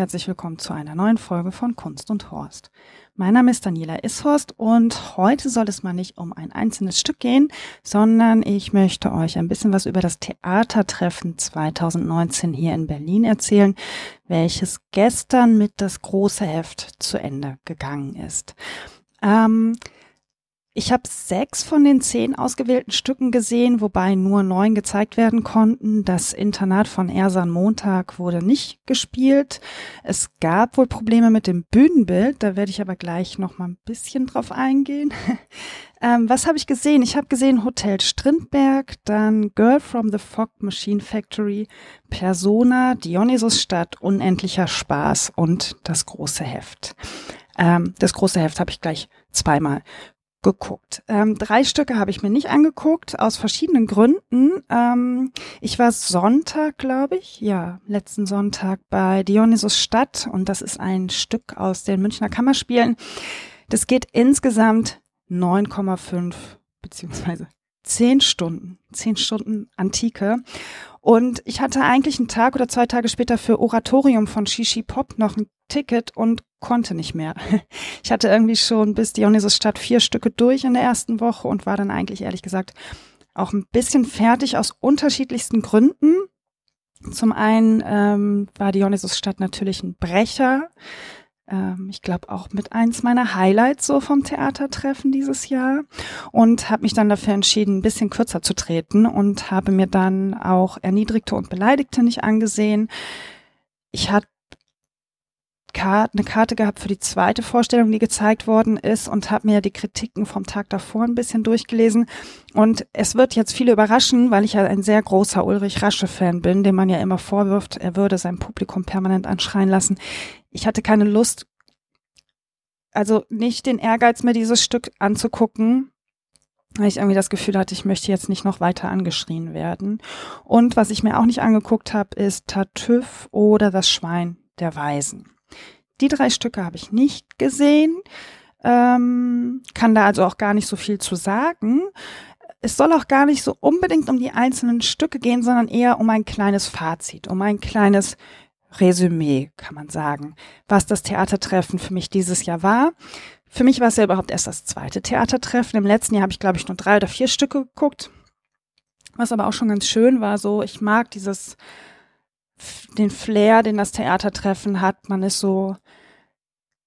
Herzlich willkommen zu einer neuen Folge von Kunst und Horst. Mein Name ist Daniela Ishorst und heute soll es mal nicht um ein einzelnes Stück gehen, sondern ich möchte euch ein bisschen was über das Theatertreffen 2019 hier in Berlin erzählen, welches gestern mit das große Heft zu Ende gegangen ist. Ähm, ich habe sechs von den zehn ausgewählten Stücken gesehen, wobei nur neun gezeigt werden konnten. Das Internat von Ersan Montag wurde nicht gespielt. Es gab wohl Probleme mit dem Bühnenbild, da werde ich aber gleich noch mal ein bisschen drauf eingehen. ähm, was habe ich gesehen? Ich habe gesehen Hotel Strindberg, dann Girl from the Fog Machine Factory, Persona, Dionysus Stadt, Unendlicher Spaß und das große Heft. Ähm, das große Heft habe ich gleich zweimal geguckt. Ähm, drei Stücke habe ich mir nicht angeguckt, aus verschiedenen Gründen. Ähm, ich war Sonntag, glaube ich, ja, letzten Sonntag bei Dionysus Stadt und das ist ein Stück aus den Münchner Kammerspielen. Das geht insgesamt 9,5 beziehungsweise 10 Stunden, 10 Stunden Antike. Und ich hatte eigentlich einen Tag oder zwei Tage später für Oratorium von Shishi Pop noch ein Ticket und konnte nicht mehr. Ich hatte irgendwie schon bis Dionysus Stadt vier Stücke durch in der ersten Woche und war dann eigentlich ehrlich gesagt auch ein bisschen fertig aus unterschiedlichsten Gründen. Zum einen ähm, war Dionysus Stadt natürlich ein Brecher. Ähm, ich glaube auch mit eins meiner Highlights so vom Theatertreffen dieses Jahr und habe mich dann dafür entschieden, ein bisschen kürzer zu treten und habe mir dann auch Erniedrigte und Beleidigte nicht angesehen. Ich hatte eine Karte gehabt für die zweite Vorstellung, die gezeigt worden ist und habe mir die Kritiken vom Tag davor ein bisschen durchgelesen. Und es wird jetzt viele überraschen, weil ich ja ein sehr großer Ulrich Rasche-Fan bin, dem man ja immer vorwirft, er würde sein Publikum permanent anschreien lassen. Ich hatte keine Lust, also nicht den Ehrgeiz, mir dieses Stück anzugucken, weil ich irgendwie das Gefühl hatte, ich möchte jetzt nicht noch weiter angeschrien werden. Und was ich mir auch nicht angeguckt habe, ist Tartüff oder das Schwein der Weisen. Die drei Stücke habe ich nicht gesehen, ähm, kann da also auch gar nicht so viel zu sagen. Es soll auch gar nicht so unbedingt um die einzelnen Stücke gehen, sondern eher um ein kleines Fazit, um ein kleines Resümee, kann man sagen, was das Theatertreffen für mich dieses Jahr war. Für mich war es ja überhaupt erst das zweite Theatertreffen. Im letzten Jahr habe ich, glaube ich, nur drei oder vier Stücke geguckt. Was aber auch schon ganz schön war, so, ich mag dieses, den Flair, den das Theatertreffen hat. Man ist so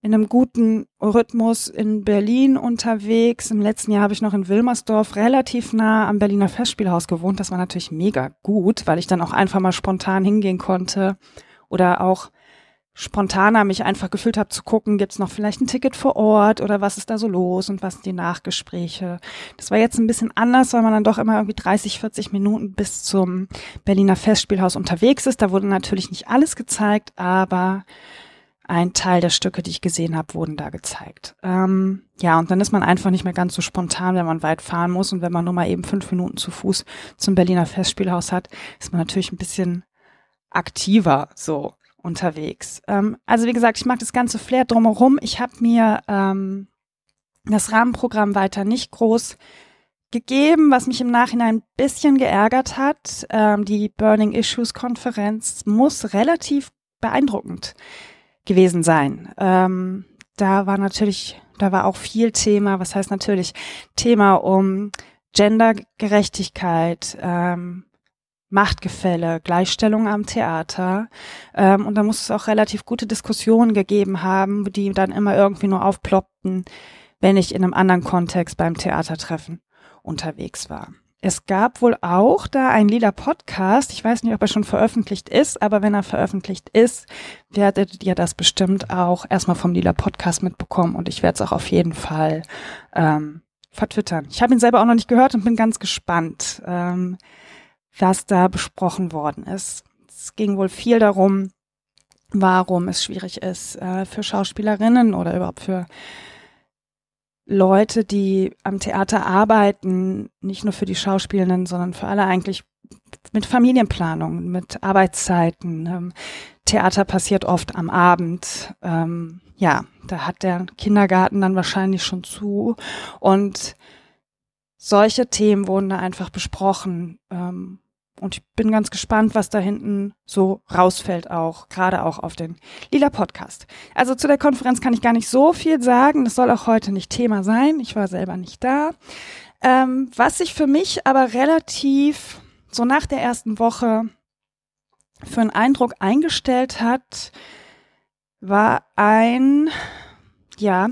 in einem guten Rhythmus in Berlin unterwegs. Im letzten Jahr habe ich noch in Wilmersdorf relativ nah am Berliner Festspielhaus gewohnt. Das war natürlich mega gut, weil ich dann auch einfach mal spontan hingehen konnte oder auch spontaner mich einfach gefühlt habe zu gucken, gibt's noch vielleicht ein Ticket vor Ort oder was ist da so los und was sind die Nachgespräche. Das war jetzt ein bisschen anders, weil man dann doch immer irgendwie 30, 40 Minuten bis zum Berliner Festspielhaus unterwegs ist. Da wurde natürlich nicht alles gezeigt, aber ein Teil der Stücke, die ich gesehen habe, wurden da gezeigt. Ähm, ja, und dann ist man einfach nicht mehr ganz so spontan, wenn man weit fahren muss. Und wenn man nur mal eben fünf Minuten zu Fuß zum Berliner Festspielhaus hat, ist man natürlich ein bisschen aktiver so unterwegs. Ähm, also wie gesagt, ich mag das ganze Flair drumherum. Ich habe mir ähm, das Rahmenprogramm weiter nicht groß gegeben, was mich im Nachhinein ein bisschen geärgert hat. Ähm, die Burning Issues Konferenz muss relativ beeindruckend gewesen sein. Ähm, da war natürlich, da war auch viel Thema, was heißt natürlich Thema um Gendergerechtigkeit, ähm, Machtgefälle, Gleichstellung am Theater. Ähm, und da muss es auch relativ gute Diskussionen gegeben haben, die dann immer irgendwie nur aufploppten, wenn ich in einem anderen Kontext beim Theatertreffen unterwegs war. Es gab wohl auch da ein lila Podcast. Ich weiß nicht, ob er schon veröffentlicht ist, aber wenn er veröffentlicht ist, werdet ihr das bestimmt auch erstmal vom lila Podcast mitbekommen und ich werde es auch auf jeden Fall ähm, vertwittern. Ich habe ihn selber auch noch nicht gehört und bin ganz gespannt, ähm, was da besprochen worden ist. Es ging wohl viel darum, warum es schwierig ist äh, für Schauspielerinnen oder überhaupt für Leute, die am Theater arbeiten, nicht nur für die Schauspielenden, sondern für alle eigentlich mit Familienplanung, mit Arbeitszeiten. Ähm, Theater passiert oft am Abend. Ähm, ja, da hat der Kindergarten dann wahrscheinlich schon zu. Und solche Themen wurden da einfach besprochen. Ähm, und ich bin ganz gespannt, was da hinten so rausfällt, auch gerade auch auf den Lila Podcast. Also zu der Konferenz kann ich gar nicht so viel sagen. Das soll auch heute nicht Thema sein. Ich war selber nicht da. Ähm, was sich für mich aber relativ so nach der ersten Woche für einen Eindruck eingestellt hat, war ein, ja,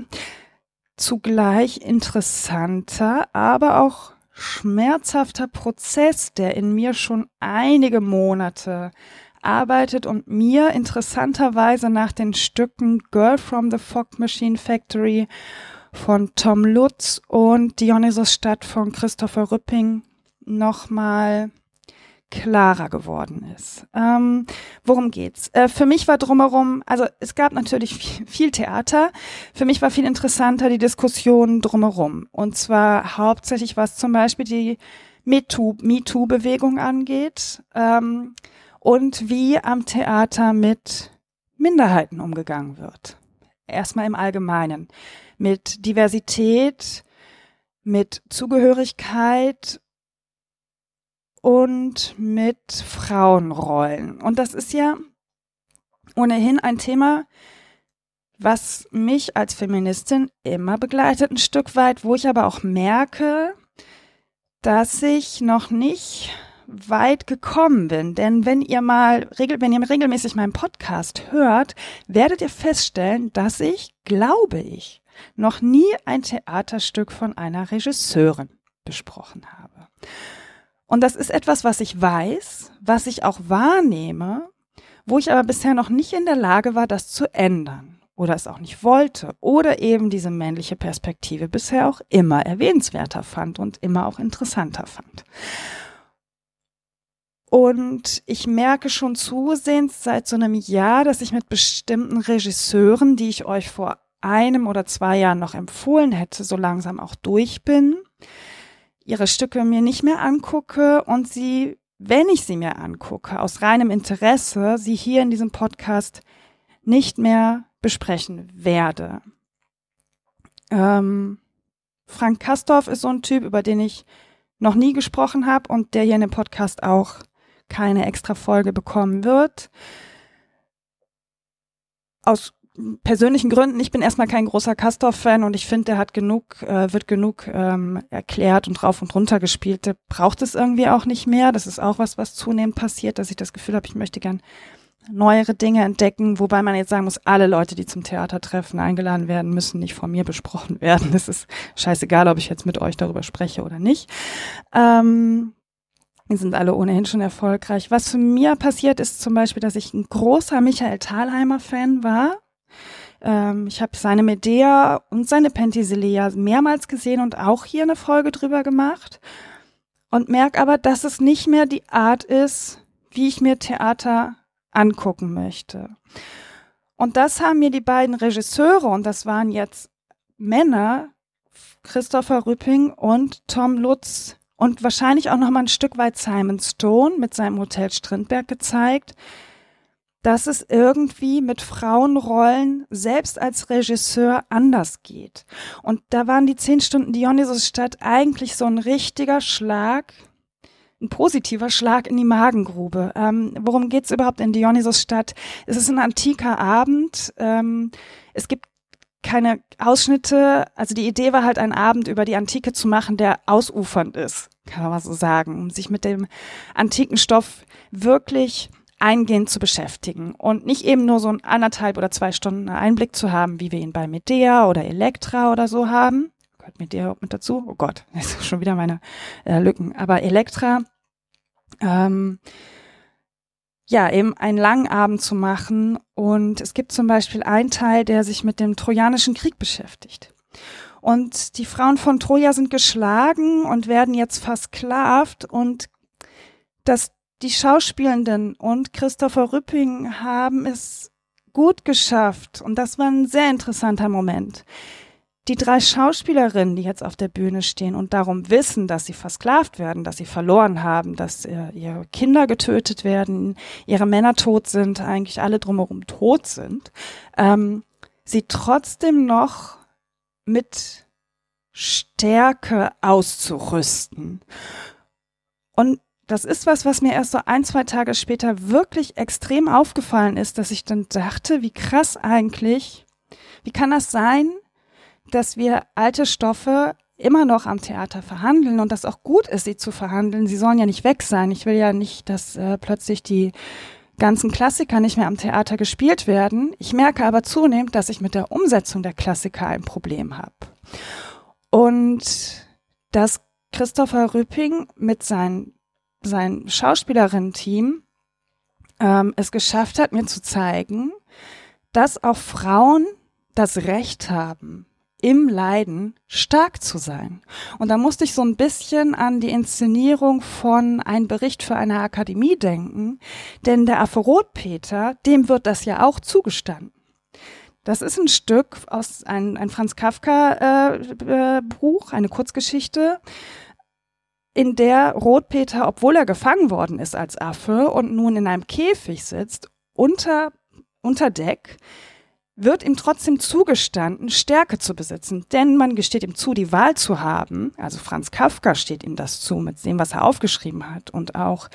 zugleich interessanter, aber auch schmerzhafter Prozess, der in mir schon einige Monate arbeitet und mir interessanterweise nach den Stücken Girl from the Fog Machine Factory von Tom Lutz und Dionysos Stadt von Christopher Rüpping nochmal klarer geworden ist. Ähm, worum geht's? Äh, für mich war drumherum, also es gab natürlich viel, Theater. Für mich war viel interessanter die Diskussion drumherum. Und zwar hauptsächlich, was zum Beispiel die MeToo-Bewegung angeht ähm, und wie am Theater mit Minderheiten umgegangen wird. Erstmal im Allgemeinen. Mit Diversität, mit Zugehörigkeit und mit Frauenrollen. Und das ist ja ohnehin ein Thema, was mich als Feministin immer begleitet, ein Stück weit, wo ich aber auch merke, dass ich noch nicht weit gekommen bin. Denn wenn ihr mal, wenn ihr regelmäßig meinen Podcast hört, werdet ihr feststellen, dass ich, glaube ich, noch nie ein Theaterstück von einer Regisseurin besprochen habe. Und das ist etwas, was ich weiß, was ich auch wahrnehme, wo ich aber bisher noch nicht in der Lage war, das zu ändern oder es auch nicht wollte oder eben diese männliche Perspektive bisher auch immer erwähnenswerter fand und immer auch interessanter fand. Und ich merke schon zusehends seit so einem Jahr, dass ich mit bestimmten Regisseuren, die ich euch vor einem oder zwei Jahren noch empfohlen hätte, so langsam auch durch bin ihre Stücke mir nicht mehr angucke und sie, wenn ich sie mir angucke, aus reinem Interesse, sie hier in diesem Podcast nicht mehr besprechen werde. Ähm, Frank Kastorf ist so ein Typ, über den ich noch nie gesprochen habe und der hier in dem Podcast auch keine extra Folge bekommen wird. Aus persönlichen Gründen, ich bin erstmal kein großer Castor-Fan und ich finde, der hat genug, äh, wird genug ähm, erklärt und rauf und runter gespielt. Der braucht es irgendwie auch nicht mehr. Das ist auch was, was zunehmend passiert, dass ich das Gefühl habe, ich möchte gern neuere Dinge entdecken, wobei man jetzt sagen muss, alle Leute, die zum Theatertreffen eingeladen werden, müssen nicht von mir besprochen werden. Es ist scheißegal, ob ich jetzt mit euch darüber spreche oder nicht. Ähm, die sind alle ohnehin schon erfolgreich. Was für mir passiert ist zum Beispiel, dass ich ein großer Michael Thalheimer Fan war ähm, ich habe seine Medea und seine Penthesilea mehrmals gesehen und auch hier eine Folge drüber gemacht und merke aber, dass es nicht mehr die Art ist, wie ich mir Theater angucken möchte. Und das haben mir die beiden Regisseure, und das waren jetzt Männer, Christopher Rüpping und Tom Lutz und wahrscheinlich auch noch mal ein Stück weit Simon Stone mit seinem Hotel Strindberg gezeigt, dass es irgendwie mit Frauenrollen selbst als Regisseur anders geht. Und da waren die zehn Stunden Dionysusstadt eigentlich so ein richtiger Schlag, ein positiver Schlag in die Magengrube. Ähm, worum geht's überhaupt in Dionysusstadt? Es ist ein antiker Abend. Ähm, es gibt keine Ausschnitte. Also die Idee war halt, einen Abend über die Antike zu machen, der ausufernd ist, kann man mal so sagen, um sich mit dem antiken Stoff wirklich eingehend zu beschäftigen und nicht eben nur so ein anderthalb oder zwei Stunden Einblick zu haben, wie wir ihn bei Medea oder Elektra oder so haben. Gehört Medea mit dazu? Oh Gott, das ist schon wieder meine äh, Lücken. Aber Elektra, ähm, ja, eben einen langen Abend zu machen. Und es gibt zum Beispiel einen Teil, der sich mit dem Trojanischen Krieg beschäftigt. Und die Frauen von Troja sind geschlagen und werden jetzt versklavt und das die Schauspielenden und Christopher Rüpping haben es gut geschafft und das war ein sehr interessanter Moment. Die drei Schauspielerinnen, die jetzt auf der Bühne stehen und darum wissen, dass sie versklavt werden, dass sie verloren haben, dass äh, ihre Kinder getötet werden, ihre Männer tot sind, eigentlich alle drumherum tot sind, ähm, sie trotzdem noch mit Stärke auszurüsten. Und das ist was, was mir erst so ein, zwei Tage später wirklich extrem aufgefallen ist, dass ich dann dachte, wie krass eigentlich, wie kann das sein, dass wir alte Stoffe immer noch am Theater verhandeln und das auch gut ist, sie zu verhandeln. Sie sollen ja nicht weg sein. Ich will ja nicht, dass äh, plötzlich die ganzen Klassiker nicht mehr am Theater gespielt werden. Ich merke aber zunehmend, dass ich mit der Umsetzung der Klassiker ein Problem habe. Und dass Christopher Rüpping mit seinen sein Schauspielerinnen-Team ähm, es geschafft hat, mir zu zeigen, dass auch Frauen das Recht haben, im Leiden stark zu sein. Und da musste ich so ein bisschen an die Inszenierung von Ein Bericht für eine Akademie denken, denn der Affe Rotpeter, dem wird das ja auch zugestanden. Das ist ein Stück aus ein, ein Franz Kafka äh, äh, Buch, eine Kurzgeschichte, in der Rotpeter, obwohl er gefangen worden ist als Affe und nun in einem Käfig sitzt, unter, unter Deck, wird ihm trotzdem zugestanden, Stärke zu besitzen, denn man gesteht ihm zu, die Wahl zu haben. Also Franz Kafka steht ihm das zu, mit dem, was er aufgeschrieben hat. Und auch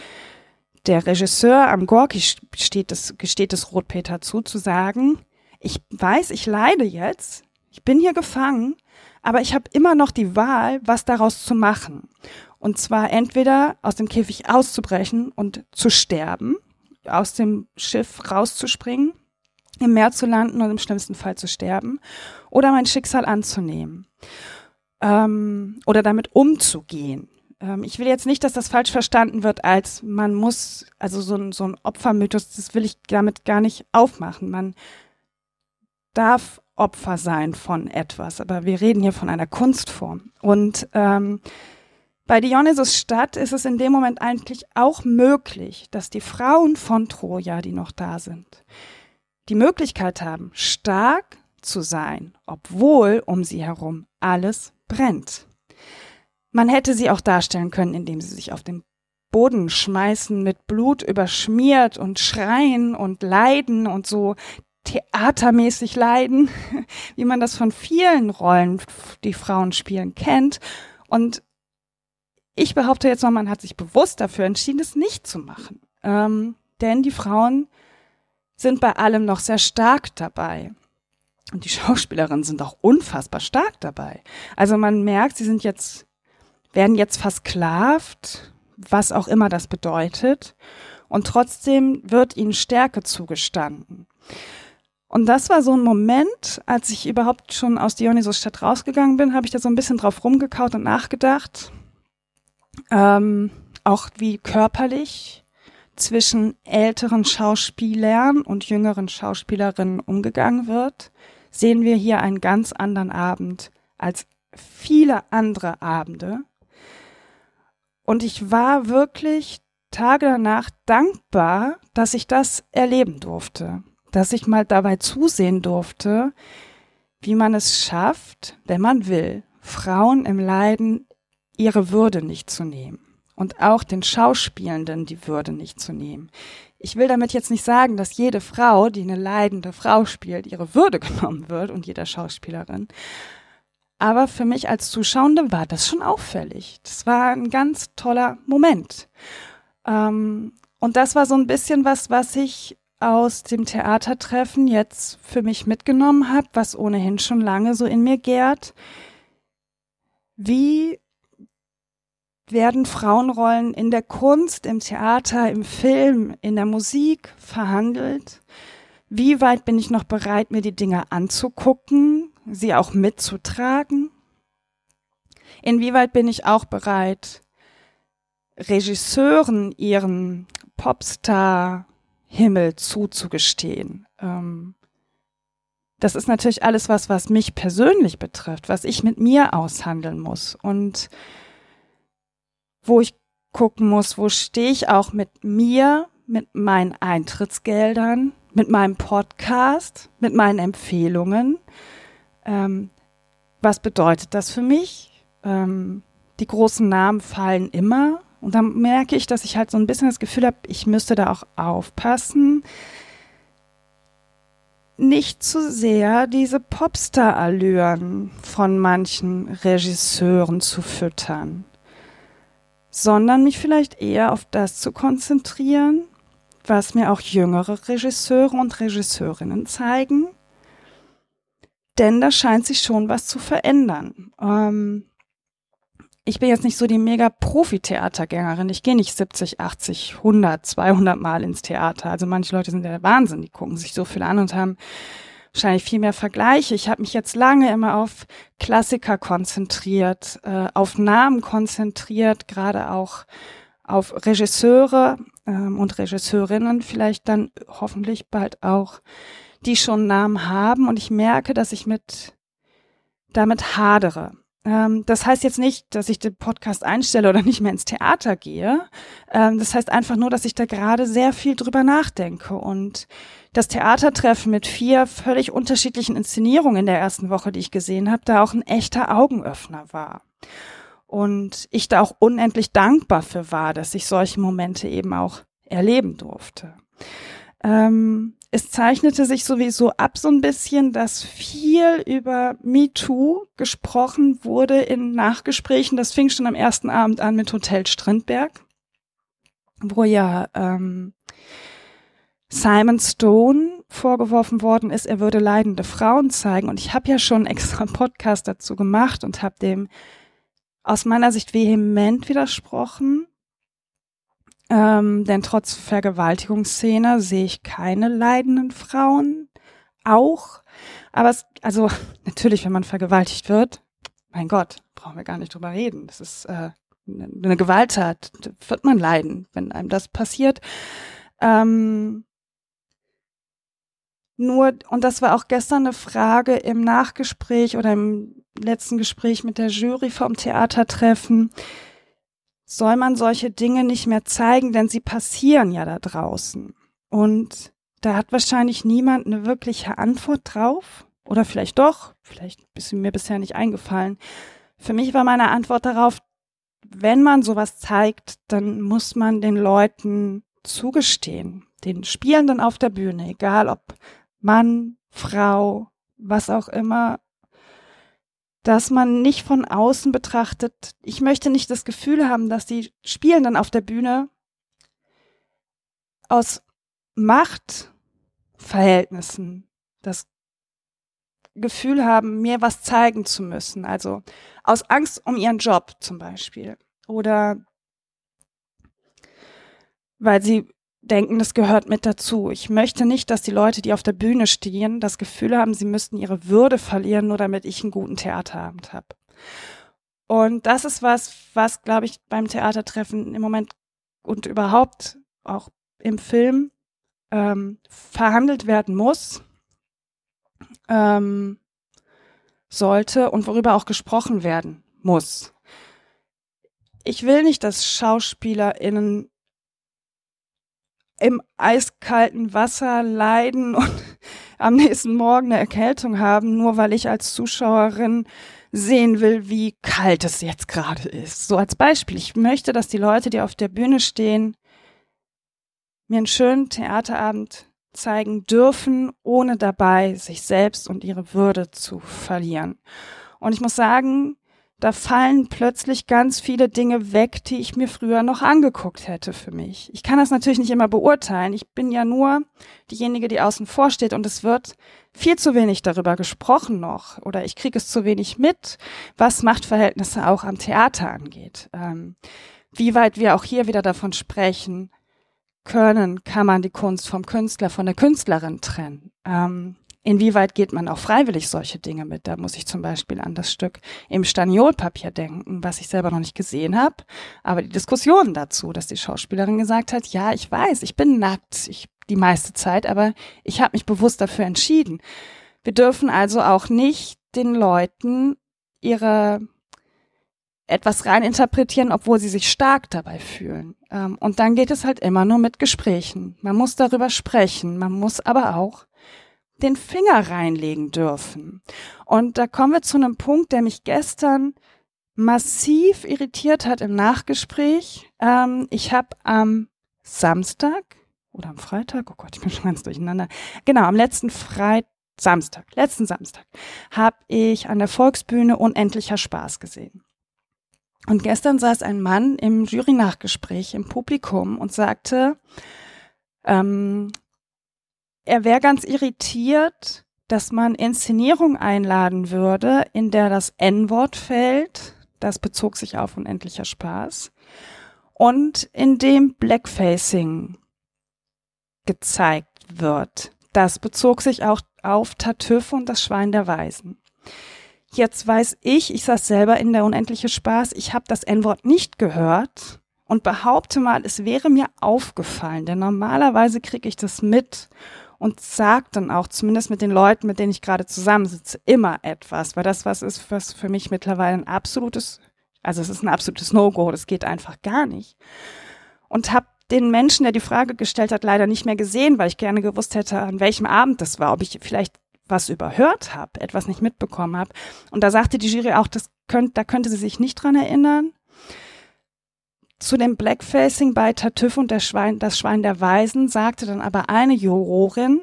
der Regisseur am Gorki steht es, gesteht es Rotpeter zu, zu sagen, ich weiß, ich leide jetzt, ich bin hier gefangen, aber ich habe immer noch die Wahl, was daraus zu machen. Und zwar entweder aus dem Käfig auszubrechen und zu sterben, aus dem Schiff rauszuspringen, im Meer zu landen und im schlimmsten Fall zu sterben, oder mein Schicksal anzunehmen ähm, oder damit umzugehen. Ähm, ich will jetzt nicht, dass das falsch verstanden wird, als man muss, also so ein, so ein Opfermythos, das will ich damit gar nicht aufmachen. Man darf Opfer sein von etwas, aber wir reden hier von einer Kunstform. Und ähm, bei Dionysus Stadt ist es in dem Moment eigentlich auch möglich, dass die Frauen von Troja, die noch da sind, die Möglichkeit haben, stark zu sein, obwohl um sie herum alles brennt. Man hätte sie auch darstellen können, indem sie sich auf den Boden schmeißen, mit Blut überschmiert und schreien und leiden und so theatermäßig leiden, wie man das von vielen Rollen, die Frauen spielen, kennt. Und ich behaupte jetzt mal, man hat sich bewusst dafür entschieden, es nicht zu machen. Ähm, denn die Frauen sind bei allem noch sehr stark dabei. Und die Schauspielerinnen sind auch unfassbar stark dabei. Also man merkt, sie sind jetzt, werden jetzt versklavt, was auch immer das bedeutet. Und trotzdem wird ihnen Stärke zugestanden. Und das war so ein Moment, als ich überhaupt schon aus Dionysos-Stadt rausgegangen bin, habe ich da so ein bisschen drauf rumgekaut und nachgedacht ähm, auch wie körperlich zwischen älteren Schauspielern und jüngeren Schauspielerinnen umgegangen wird, sehen wir hier einen ganz anderen Abend als viele andere Abende. Und ich war wirklich Tage danach dankbar, dass ich das erleben durfte, dass ich mal dabei zusehen durfte, wie man es schafft, wenn man will, Frauen im Leiden ihre Würde nicht zu nehmen und auch den Schauspielenden die Würde nicht zu nehmen. Ich will damit jetzt nicht sagen, dass jede Frau, die eine leidende Frau spielt, ihre Würde genommen wird und jeder Schauspielerin. Aber für mich als Zuschauende war das schon auffällig. Das war ein ganz toller Moment. Ähm, und das war so ein bisschen was, was ich aus dem Theatertreffen jetzt für mich mitgenommen habe, was ohnehin schon lange so in mir gärt. Wie werden Frauenrollen in der Kunst, im Theater, im Film, in der Musik verhandelt? Wie weit bin ich noch bereit, mir die Dinge anzugucken, sie auch mitzutragen? Inwieweit bin ich auch bereit, Regisseuren ihren Popstar-Himmel zuzugestehen? Ähm, das ist natürlich alles was, was mich persönlich betrifft, was ich mit mir aushandeln muss. Und wo ich gucken muss, wo stehe ich auch mit mir, mit meinen Eintrittsgeldern, mit meinem Podcast, mit meinen Empfehlungen. Ähm, was bedeutet das für mich? Ähm, die großen Namen fallen immer. Und dann merke ich, dass ich halt so ein bisschen das Gefühl habe, ich müsste da auch aufpassen, nicht zu sehr diese Popstar-Allüren von manchen Regisseuren zu füttern sondern mich vielleicht eher auf das zu konzentrieren, was mir auch jüngere Regisseure und Regisseurinnen zeigen. Denn da scheint sich schon was zu verändern. Ähm, ich bin jetzt nicht so die mega Profi-Theatergängerin. Ich gehe nicht 70, 80, 100, 200 Mal ins Theater. Also manche Leute sind ja der Wahnsinn, die gucken sich so viel an und haben wahrscheinlich viel mehr Vergleiche. Ich habe mich jetzt lange immer auf Klassiker konzentriert, äh, auf Namen konzentriert, gerade auch auf Regisseure ähm, und Regisseurinnen, vielleicht dann hoffentlich bald auch, die schon Namen haben. Und ich merke, dass ich mit damit hadere. Ähm, das heißt jetzt nicht, dass ich den Podcast einstelle oder nicht mehr ins Theater gehe. Ähm, das heißt einfach nur, dass ich da gerade sehr viel drüber nachdenke und das Theatertreffen mit vier völlig unterschiedlichen Inszenierungen in der ersten Woche, die ich gesehen habe, da auch ein echter Augenöffner war. Und ich da auch unendlich dankbar für war, dass ich solche Momente eben auch erleben durfte. Ähm, es zeichnete sich sowieso ab so ein bisschen, dass viel über MeToo gesprochen wurde in Nachgesprächen. Das fing schon am ersten Abend an mit Hotel Strindberg, wo ja ähm, Simon Stone vorgeworfen worden ist, er würde leidende Frauen zeigen. Und ich habe ja schon extra einen Podcast dazu gemacht und habe dem aus meiner Sicht vehement widersprochen. Ähm, denn trotz Vergewaltigungsszene sehe ich keine leidenden Frauen. Auch. Aber es, also natürlich, wenn man vergewaltigt wird, mein Gott, brauchen wir gar nicht drüber reden. Das ist äh, eine Gewalttat, wird man leiden, wenn einem das passiert. Ähm, nur, und das war auch gestern eine Frage im Nachgespräch oder im letzten Gespräch mit der Jury vom Theatertreffen, soll man solche Dinge nicht mehr zeigen, denn sie passieren ja da draußen. Und da hat wahrscheinlich niemand eine wirkliche Antwort drauf. Oder vielleicht doch, vielleicht ist mir bisher nicht eingefallen. Für mich war meine Antwort darauf, wenn man sowas zeigt, dann muss man den Leuten zugestehen, den Spielenden auf der Bühne, egal ob Mann, Frau, was auch immer, dass man nicht von außen betrachtet. Ich möchte nicht das Gefühl haben, dass die Spielenden auf der Bühne aus Machtverhältnissen das Gefühl haben, mir was zeigen zu müssen. Also aus Angst um ihren Job zum Beispiel. Oder weil sie denken, das gehört mit dazu. Ich möchte nicht, dass die Leute, die auf der Bühne stehen, das Gefühl haben, sie müssten ihre Würde verlieren, nur damit ich einen guten Theaterabend habe. Und das ist was, was, glaube ich, beim Theatertreffen im Moment und überhaupt auch im Film ähm, verhandelt werden muss, ähm, sollte und worüber auch gesprochen werden muss. Ich will nicht, dass SchauspielerInnen im eiskalten Wasser leiden und am nächsten Morgen eine Erkältung haben, nur weil ich als Zuschauerin sehen will, wie kalt es jetzt gerade ist. So als Beispiel. Ich möchte, dass die Leute, die auf der Bühne stehen, mir einen schönen Theaterabend zeigen dürfen, ohne dabei sich selbst und ihre Würde zu verlieren. Und ich muss sagen, da fallen plötzlich ganz viele Dinge weg, die ich mir früher noch angeguckt hätte für mich. Ich kann das natürlich nicht immer beurteilen. Ich bin ja nur diejenige, die außen vor steht und es wird viel zu wenig darüber gesprochen noch oder ich kriege es zu wenig mit, was Machtverhältnisse auch am Theater angeht. Ähm, wie weit wir auch hier wieder davon sprechen können, kann man die Kunst vom Künstler, von der Künstlerin trennen. Ähm, Inwieweit geht man auch freiwillig solche Dinge mit? Da muss ich zum Beispiel an das Stück im Staniolpapier denken, was ich selber noch nicht gesehen habe. Aber die Diskussion dazu, dass die Schauspielerin gesagt hat, ja, ich weiß, ich bin nackt, ich die meiste Zeit, aber ich habe mich bewusst dafür entschieden. Wir dürfen also auch nicht den Leuten ihre etwas rein interpretieren, obwohl sie sich stark dabei fühlen. Ähm, und dann geht es halt immer nur mit Gesprächen. Man muss darüber sprechen, man muss aber auch den Finger reinlegen dürfen. Und da kommen wir zu einem Punkt, der mich gestern massiv irritiert hat im Nachgespräch. Ähm, ich habe am Samstag oder am Freitag, oh Gott, ich bin schon ganz durcheinander. Genau, am letzten Freitag, Samstag, letzten Samstag, habe ich an der Volksbühne unendlicher Spaß gesehen. Und gestern saß ein Mann im Jury-Nachgespräch im Publikum und sagte, ähm, er wäre ganz irritiert, dass man Inszenierung einladen würde, in der das N-Wort fällt. Das bezog sich auf unendlicher Spaß. Und in dem Blackfacing gezeigt wird. Das bezog sich auch auf Tartüff und das Schwein der Weisen. Jetzt weiß ich, ich saß selber in der unendliche Spaß, ich habe das N-Wort nicht gehört und behaupte mal, es wäre mir aufgefallen, denn normalerweise kriege ich das mit und sag dann auch, zumindest mit den Leuten, mit denen ich gerade zusammensitze, immer etwas, weil das was ist, was für mich mittlerweile ein absolutes, also es ist ein absolutes No-Go, das geht einfach gar nicht. Und habe den Menschen, der die Frage gestellt hat, leider nicht mehr gesehen, weil ich gerne gewusst hätte, an welchem Abend das war, ob ich vielleicht was überhört habe, etwas nicht mitbekommen habe. Und da sagte die Jury auch, das könnt, da könnte sie sich nicht dran erinnern. Zu dem Blackfacing bei Tartüff und der Schwein, das Schwein der Weisen sagte dann aber eine Jurorin,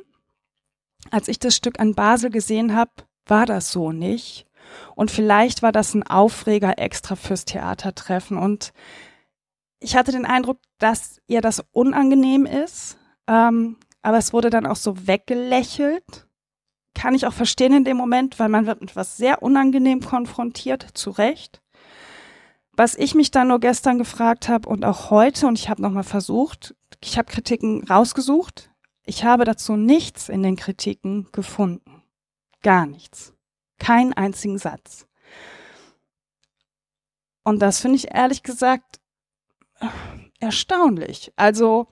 als ich das Stück an Basel gesehen habe, war das so nicht. Und vielleicht war das ein Aufreger extra fürs Theatertreffen. Und ich hatte den Eindruck, dass ihr das unangenehm ist, ähm, aber es wurde dann auch so weggelächelt. Kann ich auch verstehen in dem Moment, weil man wird mit was sehr unangenehm konfrontiert, zu Recht. Was ich mich dann nur gestern gefragt habe und auch heute, und ich habe nochmal versucht, ich habe Kritiken rausgesucht, ich habe dazu nichts in den Kritiken gefunden. Gar nichts. Keinen einzigen Satz. Und das finde ich ehrlich gesagt erstaunlich. Also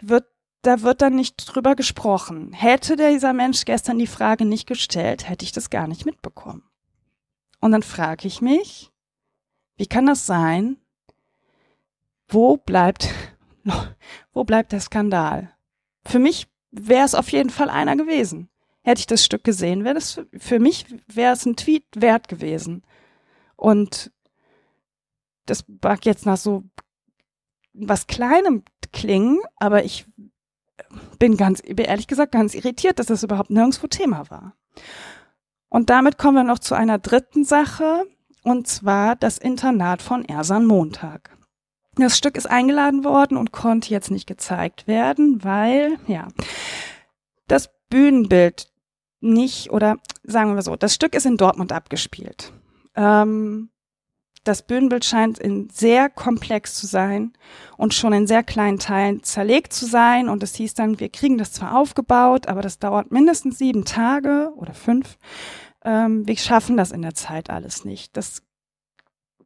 wird, da wird dann nicht drüber gesprochen. Hätte dieser Mensch gestern die Frage nicht gestellt, hätte ich das gar nicht mitbekommen. Und dann frage ich mich, wie kann das sein? Wo bleibt, wo bleibt der Skandal? Für mich wäre es auf jeden Fall einer gewesen. Hätte ich das Stück gesehen, wäre das für, für mich wäre es ein Tweet wert gewesen. Und das mag jetzt nach so was Kleinem klingen, aber ich bin ganz, ehrlich gesagt, ganz irritiert, dass das überhaupt nirgendwo Thema war. Und damit kommen wir noch zu einer dritten Sache, und zwar das Internat von Ersan Montag. Das Stück ist eingeladen worden und konnte jetzt nicht gezeigt werden, weil, ja, das Bühnenbild nicht, oder sagen wir so, das Stück ist in Dortmund abgespielt. Ähm, das Bühnenbild scheint in sehr komplex zu sein und schon in sehr kleinen Teilen zerlegt zu sein. Und es hieß dann, wir kriegen das zwar aufgebaut, aber das dauert mindestens sieben Tage oder fünf. Ähm, wir schaffen das in der Zeit alles nicht. Das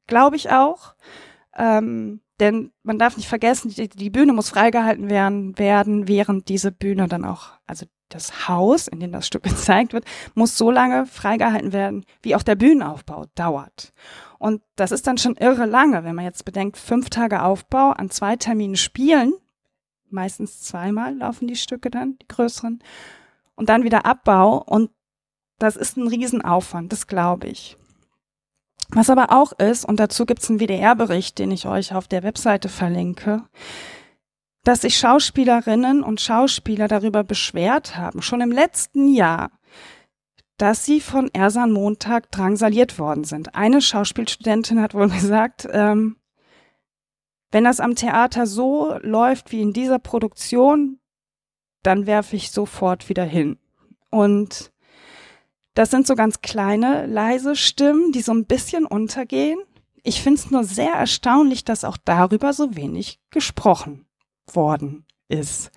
glaube ich auch. Ähm, denn man darf nicht vergessen, die, die Bühne muss freigehalten werden, werden, während diese Bühne dann auch, also das Haus, in dem das Stück gezeigt wird, muss so lange freigehalten werden, wie auch der Bühnenaufbau dauert. Und das ist dann schon irre lange, wenn man jetzt bedenkt, fünf Tage Aufbau an zwei Terminen spielen, meistens zweimal laufen die Stücke dann, die größeren, und dann wieder Abbau und das ist ein Riesenaufwand, das glaube ich. Was aber auch ist, und dazu gibt es einen WDR-Bericht, den ich euch auf der Webseite verlinke, dass sich Schauspielerinnen und Schauspieler darüber beschwert haben, schon im letzten Jahr, dass sie von Ersan Montag drangsaliert worden sind. Eine Schauspielstudentin hat wohl gesagt, ähm, wenn das am Theater so läuft wie in dieser Produktion, dann werfe ich sofort wieder hin. Und das sind so ganz kleine, leise Stimmen, die so ein bisschen untergehen. Ich finde es nur sehr erstaunlich, dass auch darüber so wenig gesprochen worden ist.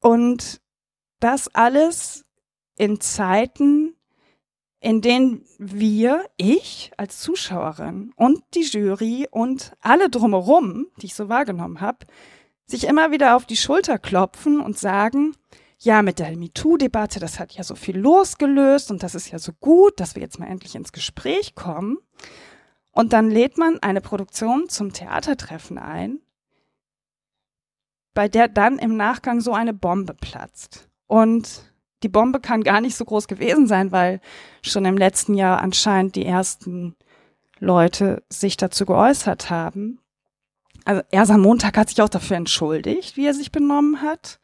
Und das alles in Zeiten, in denen wir, ich als Zuschauerin und die Jury und alle drumherum, die ich so wahrgenommen habe, sich immer wieder auf die Schulter klopfen und sagen, ja, mit der MeToo-Debatte, das hat ja so viel losgelöst und das ist ja so gut, dass wir jetzt mal endlich ins Gespräch kommen. Und dann lädt man eine Produktion zum Theatertreffen ein, bei der dann im Nachgang so eine Bombe platzt. Und die Bombe kann gar nicht so groß gewesen sein, weil schon im letzten Jahr anscheinend die ersten Leute sich dazu geäußert haben. Also erst am Montag hat sich auch dafür entschuldigt, wie er sich benommen hat.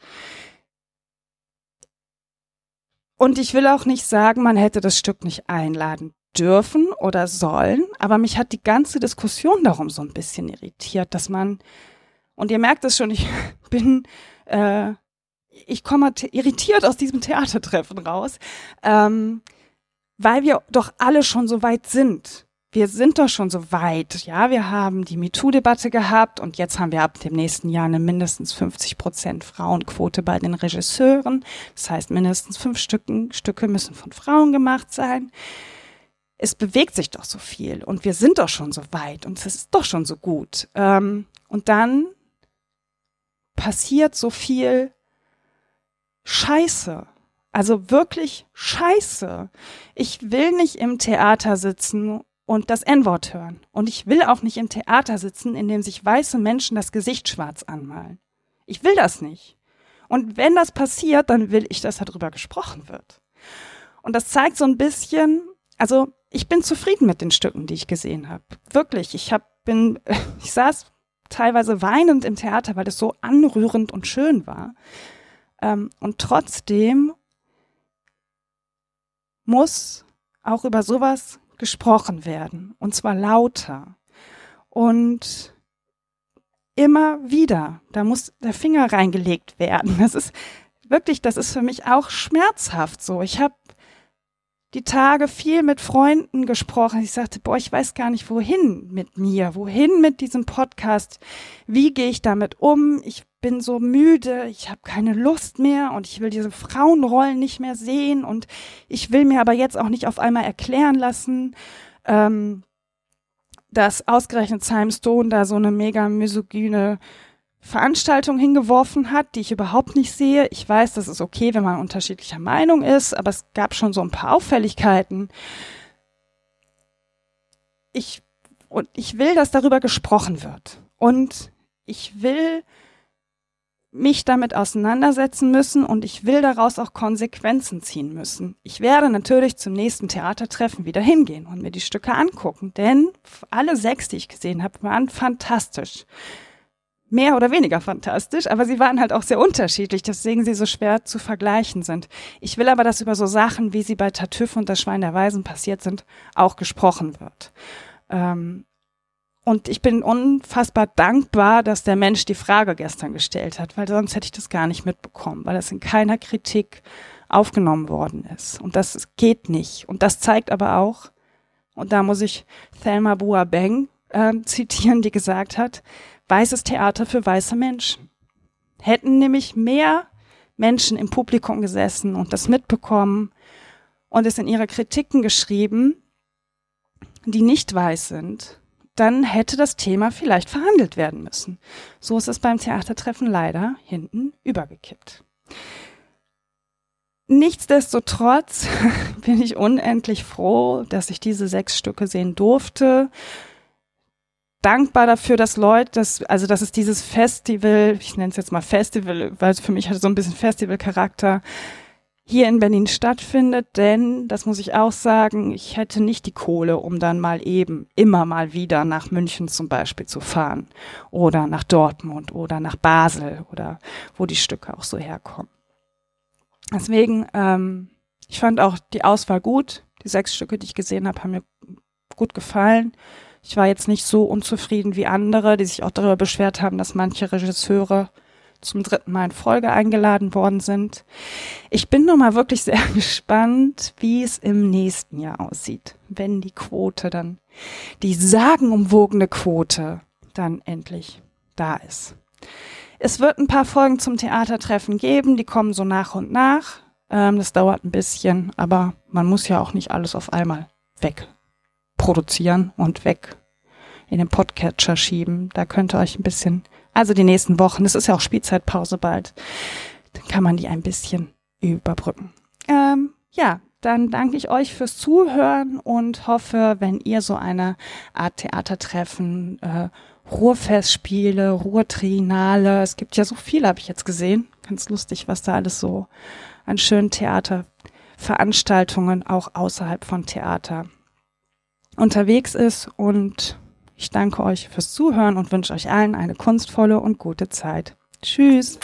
Und ich will auch nicht sagen, man hätte das Stück nicht einladen dürfen oder sollen, aber mich hat die ganze Diskussion darum so ein bisschen irritiert, dass man, und ihr merkt es schon, ich bin, äh, ich komme irritiert aus diesem Theatertreffen raus, ähm, weil wir doch alle schon so weit sind. Wir sind doch schon so weit. Ja, wir haben die MeToo-Debatte gehabt und jetzt haben wir ab dem nächsten Jahr eine mindestens 50 Prozent Frauenquote bei den Regisseuren. Das heißt, mindestens fünf Stücken, Stücke müssen von Frauen gemacht sein es bewegt sich doch so viel und wir sind doch schon so weit und es ist doch schon so gut. Ähm, und dann passiert so viel Scheiße. Also wirklich Scheiße. Ich will nicht im Theater sitzen und das N-Wort hören. Und ich will auch nicht im Theater sitzen, in dem sich weiße Menschen das Gesicht schwarz anmalen. Ich will das nicht. Und wenn das passiert, dann will ich, dass darüber gesprochen wird. Und das zeigt so ein bisschen, also ich bin zufrieden mit den Stücken, die ich gesehen habe. Wirklich, ich hab, bin, ich saß teilweise weinend im Theater, weil es so anrührend und schön war. Ähm, und trotzdem muss auch über sowas gesprochen werden. Und zwar lauter. Und immer wieder. Da muss der Finger reingelegt werden. Das ist wirklich, das ist für mich auch schmerzhaft so. Ich habe die Tage viel mit Freunden gesprochen. Ich sagte, boah, ich weiß gar nicht, wohin mit mir, wohin mit diesem Podcast. Wie gehe ich damit um? Ich bin so müde, ich habe keine Lust mehr und ich will diese Frauenrollen nicht mehr sehen und ich will mir aber jetzt auch nicht auf einmal erklären lassen, ähm, dass ausgerechnet Simon Stone da so eine mega misogyne Veranstaltung hingeworfen hat, die ich überhaupt nicht sehe. Ich weiß, das ist okay, wenn man unterschiedlicher Meinung ist, aber es gab schon so ein paar Auffälligkeiten. Ich, und ich will, dass darüber gesprochen wird. Und ich will mich damit auseinandersetzen müssen und ich will daraus auch Konsequenzen ziehen müssen. Ich werde natürlich zum nächsten Theatertreffen wieder hingehen und mir die Stücke angucken, denn alle sechs, die ich gesehen habe, waren fantastisch mehr oder weniger fantastisch, aber sie waren halt auch sehr unterschiedlich, deswegen sie so schwer zu vergleichen sind. Ich will aber, dass über so Sachen, wie sie bei Tartüff und das Schwein der Weisen passiert sind, auch gesprochen wird. Ähm, und ich bin unfassbar dankbar, dass der Mensch die Frage gestern gestellt hat, weil sonst hätte ich das gar nicht mitbekommen, weil das in keiner Kritik aufgenommen worden ist. Und das geht nicht. Und das zeigt aber auch, und da muss ich Thelma Beng äh, zitieren, die gesagt hat, weißes Theater für weiße Menschen. Hätten nämlich mehr Menschen im Publikum gesessen und das mitbekommen und es in ihre Kritiken geschrieben, die nicht weiß sind, dann hätte das Thema vielleicht verhandelt werden müssen. So ist es beim Theatertreffen leider hinten übergekippt. Nichtsdestotrotz bin ich unendlich froh, dass ich diese sechs Stücke sehen durfte dankbar dafür, dass Leute, dass, also dass es dieses Festival, ich nenne es jetzt mal Festival, weil es für mich hat so ein bisschen Festivalcharakter, hier in Berlin stattfindet, denn, das muss ich auch sagen, ich hätte nicht die Kohle, um dann mal eben immer mal wieder nach München zum Beispiel zu fahren oder nach Dortmund oder nach Basel oder wo die Stücke auch so herkommen. Deswegen, ähm, ich fand auch die Auswahl gut. Die sechs Stücke, die ich gesehen habe, haben mir gut gefallen. Ich war jetzt nicht so unzufrieden wie andere, die sich auch darüber beschwert haben, dass manche Regisseure zum dritten Mal in Folge eingeladen worden sind. Ich bin nun mal wirklich sehr gespannt, wie es im nächsten Jahr aussieht, wenn die Quote dann, die sagenumwogene Quote dann endlich da ist. Es wird ein paar Folgen zum Theatertreffen geben, die kommen so nach und nach. Ähm, das dauert ein bisschen, aber man muss ja auch nicht alles auf einmal weg produzieren und weg in den Podcatcher schieben. Da könnt ihr euch ein bisschen, also die nächsten Wochen, es ist ja auch Spielzeitpause bald, dann kann man die ein bisschen überbrücken. Ähm, ja, dann danke ich euch fürs Zuhören und hoffe, wenn ihr so eine Art Theatertreffen, äh, Ruhrfestspiele, Ruhrtrinale, es gibt ja so viel, habe ich jetzt gesehen. Ganz lustig, was da alles so an schönen Theaterveranstaltungen auch außerhalb von Theater unterwegs ist. Und ich danke euch fürs Zuhören und wünsche euch allen eine kunstvolle und gute Zeit. Tschüss.